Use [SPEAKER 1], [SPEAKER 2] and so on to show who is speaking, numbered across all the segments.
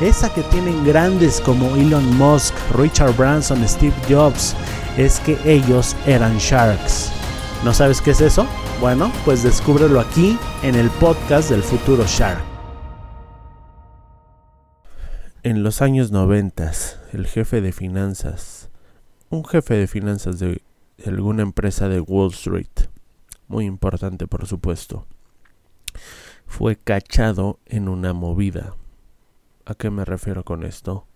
[SPEAKER 1] esa que tienen grandes como Elon Musk, Richard Branson, Steve Jobs, es que ellos eran sharks. ¿No sabes qué es eso? Bueno, pues descúbrelo aquí en el podcast del futuro Shark. En los años 90, el jefe de finanzas, un jefe de finanzas de alguna empresa de Wall Street, muy importante por supuesto, fue cachado en una movida ¿A qué me refiero con esto?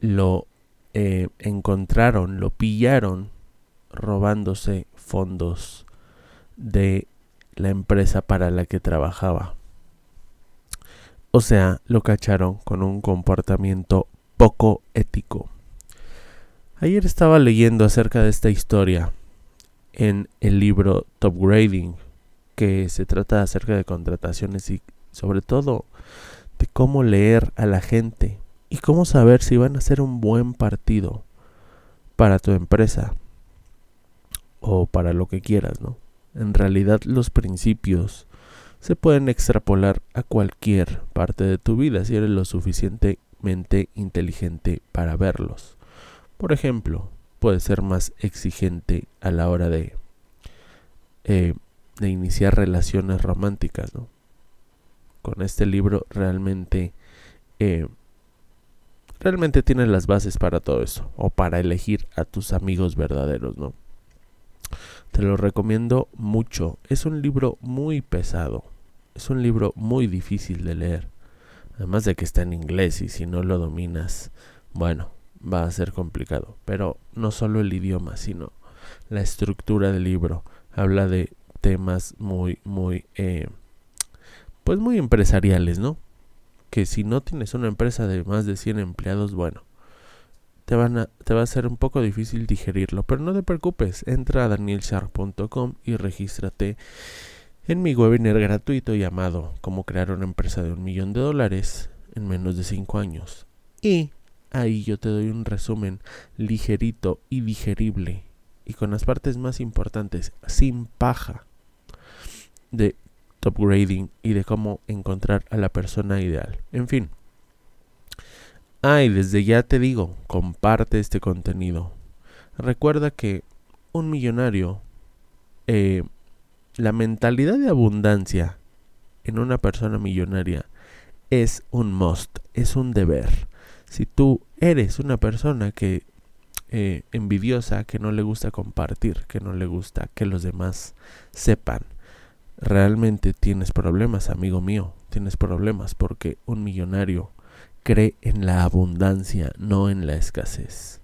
[SPEAKER 1] Lo eh, encontraron, lo pillaron robándose fondos de la empresa para la que trabajaba. O sea, lo cacharon con un comportamiento poco ético. Ayer estaba leyendo acerca de esta historia en el libro Top Grading, que se trata acerca de contrataciones y sobre todo de cómo leer a la gente y cómo saber si van a ser un buen partido para tu empresa o para lo que quieras, ¿no? En realidad los principios se pueden extrapolar a cualquier parte de tu vida si eres lo suficientemente inteligente para verlos. Por ejemplo, puedes ser más exigente a la hora de, eh, de iniciar relaciones románticas, ¿no? Con este libro realmente eh, realmente tienes las bases para todo eso o para elegir a tus amigos verdaderos, ¿no? Te lo recomiendo mucho. Es un libro muy pesado. Es un libro muy difícil de leer. Además de que está en inglés y si no lo dominas, bueno, va a ser complicado. Pero no solo el idioma, sino la estructura del libro. Habla de temas muy, muy eh, pues muy empresariales, ¿no? Que si no tienes una empresa de más de 100 empleados, bueno, te, van a, te va a ser un poco difícil digerirlo, pero no te preocupes, entra a danielshark.com y regístrate en mi webinar gratuito llamado Cómo crear una empresa de un millón de dólares en menos de 5 años. Y ahí yo te doy un resumen ligerito y digerible y con las partes más importantes, sin paja, de upgrading y de cómo encontrar a la persona ideal. En fin. Ay, desde ya te digo, comparte este contenido. Recuerda que un millonario, eh, la mentalidad de abundancia en una persona millonaria es un must, es un deber. Si tú eres una persona que eh, envidiosa, que no le gusta compartir, que no le gusta que los demás sepan, realmente tienes problemas, amigo mío, tienes problemas porque un millonario cree en la abundancia, no en la escasez.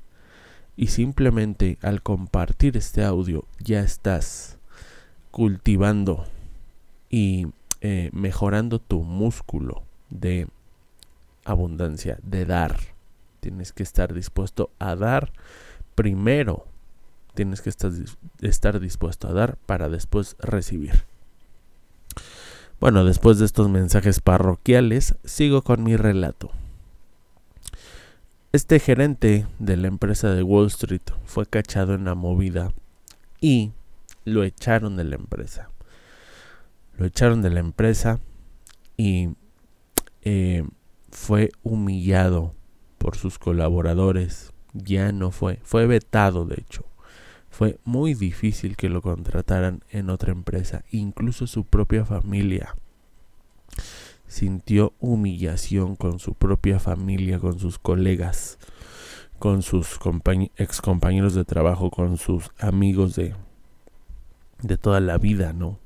[SPEAKER 1] Y simplemente al compartir este audio ya estás cultivando y eh, mejorando tu músculo de abundancia, de dar. Tienes que estar dispuesto a dar primero. Tienes que estar, estar dispuesto a dar para después recibir. Bueno, después de estos mensajes parroquiales, sigo con mi relato. Este gerente de la empresa de Wall Street fue cachado en la movida y lo echaron de la empresa. Lo echaron de la empresa y eh, fue humillado por sus colaboradores. Ya no fue, fue vetado de hecho. Fue muy difícil que lo contrataran en otra empresa, incluso su propia familia. sintió humillación con su propia familia, con sus colegas, con sus ex compañeros de trabajo, con sus amigos de, de toda la vida, ¿no?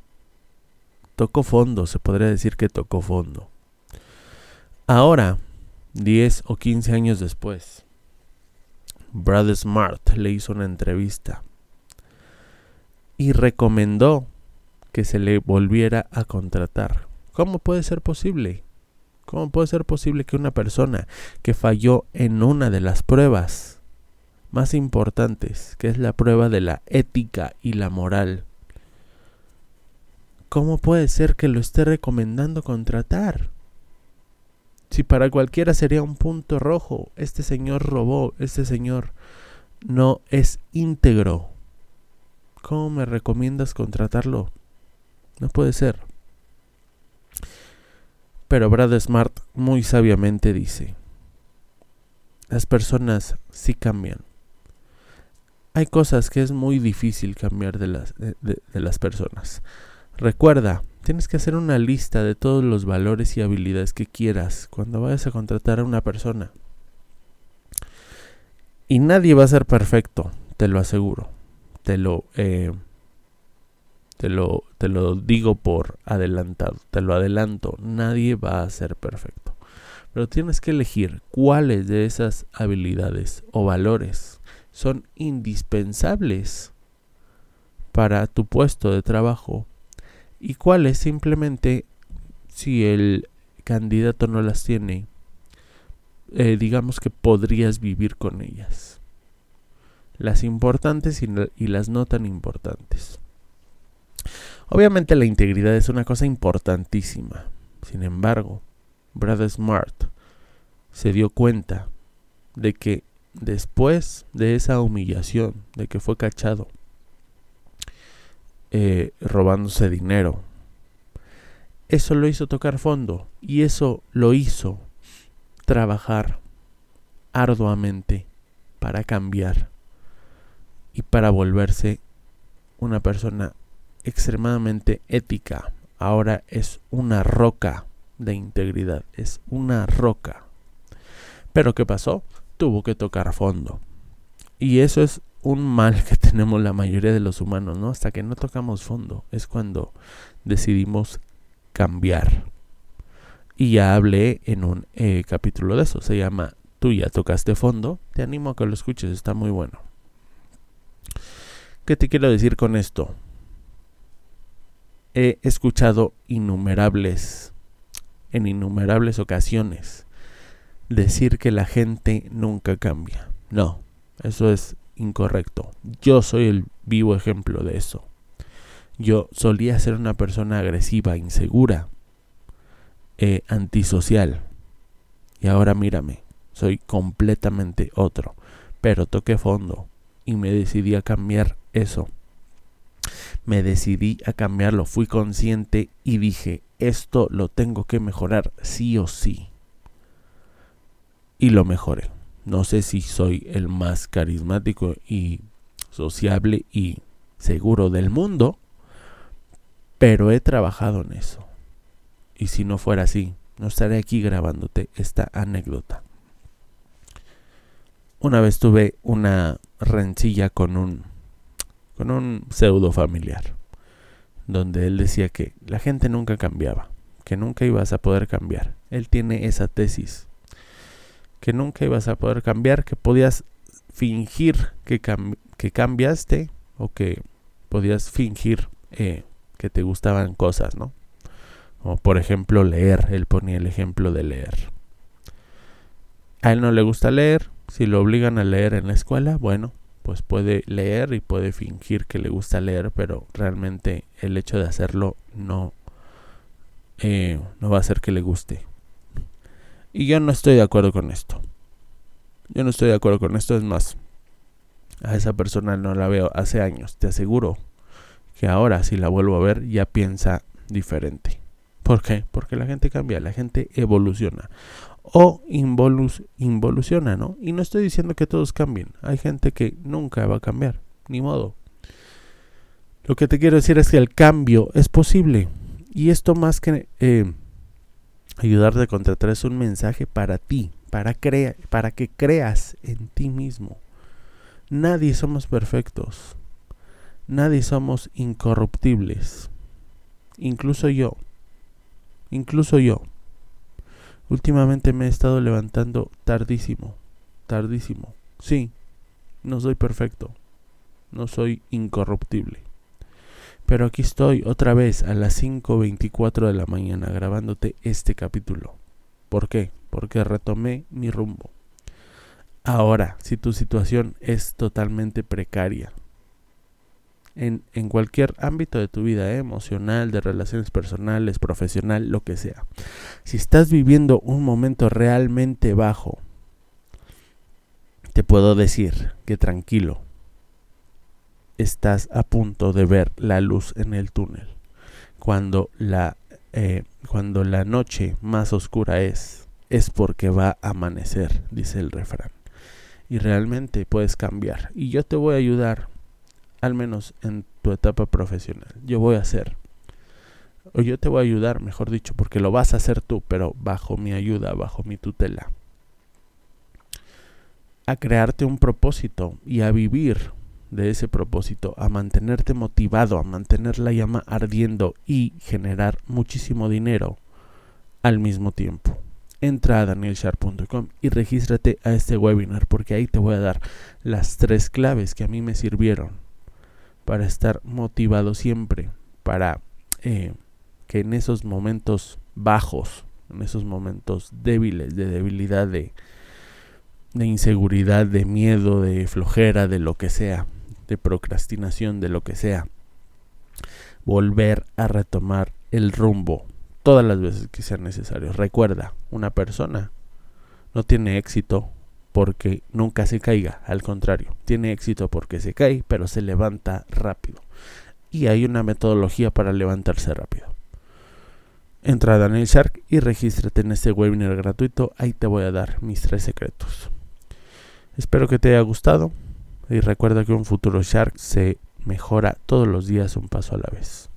[SPEAKER 1] Tocó fondo, se podría decir que tocó fondo. Ahora, 10 o 15 años después, Brad Smart le hizo una entrevista y recomendó que se le volviera a contratar. ¿Cómo puede ser posible? ¿Cómo puede ser posible que una persona que falló en una de las pruebas más importantes, que es la prueba de la ética y la moral, ¿cómo puede ser que lo esté recomendando contratar? Si para cualquiera sería un punto rojo, este señor robó, este señor no es íntegro. ¿Cómo me recomiendas contratarlo? No puede ser. Pero Brad Smart muy sabiamente dice, las personas sí cambian. Hay cosas que es muy difícil cambiar de las, de, las personas. Recuerda, tienes que hacer una lista de todos los valores y habilidades que quieras cuando vayas a contratar a una persona. Y nadie va a ser perfecto, te lo aseguro. Te lo, eh, te lo, te lo digo por adelantado, te lo adelanto, nadie va a ser perfecto. Pero tienes que elegir cuáles de esas habilidades o valores son indispensables para tu puesto de trabajo y cuáles simplemente si el candidato no las tiene, eh, digamos que podrías vivir con ellas. Las importantes y las no tan importantes. Obviamente la integridad es una cosa importantísima. Sin embargo, Brad Smart se dio cuenta de que después de esa humillación, de que fue cachado eh, robándose dinero, eso lo hizo tocar fondo y eso lo hizo trabajar arduamente para cambiar y para volverse una persona extremadamente ética. Ahora es una roca de integridad, es una roca. Pero ¿qué pasó? Tuvo que tocar fondo. Y eso es un mal que tenemos la mayoría de los humanos, ¿no? Hasta que no tocamos fondo es cuando decidimos cambiar. Y ya hablé en un eh, capítulo de eso, se llama Tú ya tocaste fondo. Te animo a que lo escuches, está muy bueno. ¿Qué te quiero decir con esto? he escuchado innumerables, en innumerables ocasiones, decir que la gente nunca cambia. No, eso es incorrecto. Yo soy el vivo ejemplo de eso. Yo solía ser una persona agresiva, insegura, eh, antisocial. Y ahora mírame, soy completamente otro. Pero toqué fondo y me decidí a cambiar eso me decidí a cambiarlo, fui consciente y dije, esto lo tengo que mejorar sí o sí. Y lo mejoré. No sé si soy el más carismático y sociable y seguro del mundo, pero he trabajado en eso. Y si no fuera así, no estaré aquí grabándote esta anécdota. Una vez tuve una rencilla con un con un pseudo familiar, donde él decía que la gente nunca cambiaba, que nunca ibas a poder cambiar. Él tiene esa tesis, que nunca ibas a poder cambiar, que podías fingir que, que cambiaste o que podías fingir eh, que te gustaban cosas, ¿no? Como por ejemplo leer, él ponía el ejemplo de leer. A él no le gusta leer, si lo obligan a leer en la escuela, bueno, pues puede leer y puede fingir que le gusta leer, pero realmente el hecho de hacerlo no, eh, no va a hacer que le guste. Y yo no estoy de acuerdo con esto. Yo no estoy de acuerdo con esto, es más, a esa persona no la veo hace años, te aseguro que ahora si la vuelvo a ver ya piensa diferente. ¿Por qué? Porque la gente cambia, la gente evoluciona o involuciona, ¿no? Y no estoy diciendo que todos cambien. Hay gente que nunca va a cambiar, ni modo. Lo que te quiero decir es que el cambio es posible. Y esto más que eh, Ayudarte a contratar es un mensaje para ti, para, para que creas en ti mismo. Nadie somos perfectos. Nadie somos incorruptibles. Incluso yo. Incluso yo. Últimamente me he estado levantando tardísimo. Tardísimo. Sí, no soy perfecto. No soy incorruptible. Pero aquí estoy otra vez a las 5.24 de la mañana grabándote este capítulo. ¿Por qué? Porque retomé mi rumbo. Ahora, si tu situación es totalmente precaria, en, cualquier ámbito de tu vida, ¿eh? emocional, de relaciones personales, profesional, lo que sea. Si estás viviendo un momento realmente bajo, te puedo decir que tranquilo, estás a punto de ver la luz en el túnel. Cuando la, eh, cuando la noche más oscura es, es porque va a amanecer, dice el refrán. Y realmente puedes cambiar. Y yo te voy a ayudar al menos en tu etapa profesional. Yo voy a hacer, o yo te voy a ayudar, mejor dicho, porque lo vas a hacer tú, pero bajo mi ayuda, bajo mi tutela, a crearte un propósito y a vivir de ese propósito, a mantenerte motivado, a mantener la llama ardiendo y generar muchísimo dinero al mismo tiempo. Entra a danielsharp.com y regístrate a este webinar porque ahí te voy a dar las tres claves que a mí me sirvieron para estar motivado siempre, para eh, que en esos momentos bajos, en esos momentos débiles, de debilidad, de, de inseguridad, de miedo, de flojera, de lo que sea, de procrastinación, de lo que sea, volver a retomar el rumbo todas las veces que sea necesario. Recuerda, una persona no tiene éxito porque nunca se caiga, al contrario, tiene éxito porque se cae, pero se levanta rápido. Y hay una metodología para levantarse rápido. Entra a Daniel Shark y regístrate en este webinar gratuito, ahí te voy a dar mis tres secretos. Espero que te haya gustado y recuerda que un futuro Shark se mejora todos los días un paso a la vez.